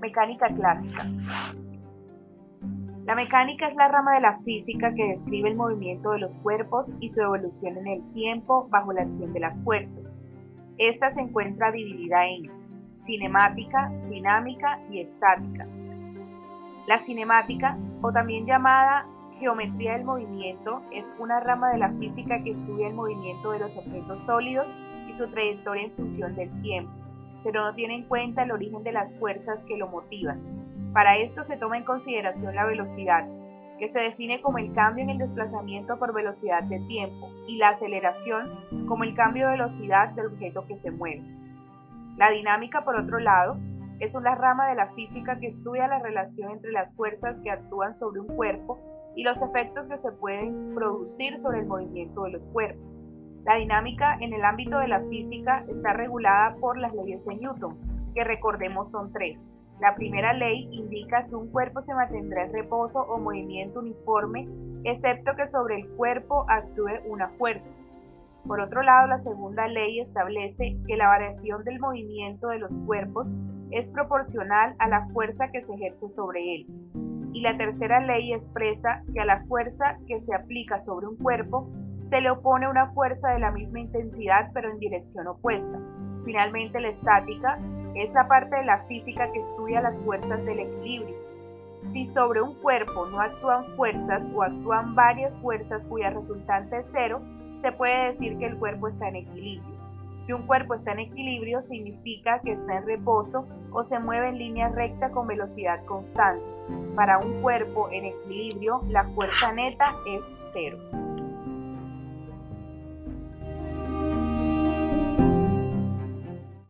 Mecánica clásica. La mecánica es la rama de la física que describe el movimiento de los cuerpos y su evolución en el tiempo bajo la acción de las fuerzas. Esta se encuentra dividida en cinemática, dinámica y estática. La cinemática, o también llamada geometría del movimiento, es una rama de la física que estudia el movimiento de los objetos sólidos y su trayectoria en función del tiempo pero no tiene en cuenta el origen de las fuerzas que lo motivan. Para esto se toma en consideración la velocidad, que se define como el cambio en el desplazamiento por velocidad de tiempo, y la aceleración como el cambio de velocidad del objeto que se mueve. La dinámica, por otro lado, es una rama de la física que estudia la relación entre las fuerzas que actúan sobre un cuerpo y los efectos que se pueden producir sobre el movimiento de los cuerpos. La dinámica en el ámbito de la física está regulada por las leyes de Newton, que recordemos son tres. La primera ley indica que un cuerpo se mantendrá en reposo o movimiento uniforme, excepto que sobre el cuerpo actúe una fuerza. Por otro lado, la segunda ley establece que la variación del movimiento de los cuerpos es proporcional a la fuerza que se ejerce sobre él. Y la tercera ley expresa que a la fuerza que se aplica sobre un cuerpo se le opone una fuerza de la misma intensidad pero en dirección opuesta. Finalmente, la estática es la parte de la física que estudia las fuerzas del equilibrio. Si sobre un cuerpo no actúan fuerzas o actúan varias fuerzas cuya resultante es cero, se puede decir que el cuerpo está en equilibrio. Si un cuerpo está en equilibrio, significa que está en reposo o se mueve en línea recta con velocidad constante. Para un cuerpo en equilibrio, la fuerza neta es cero.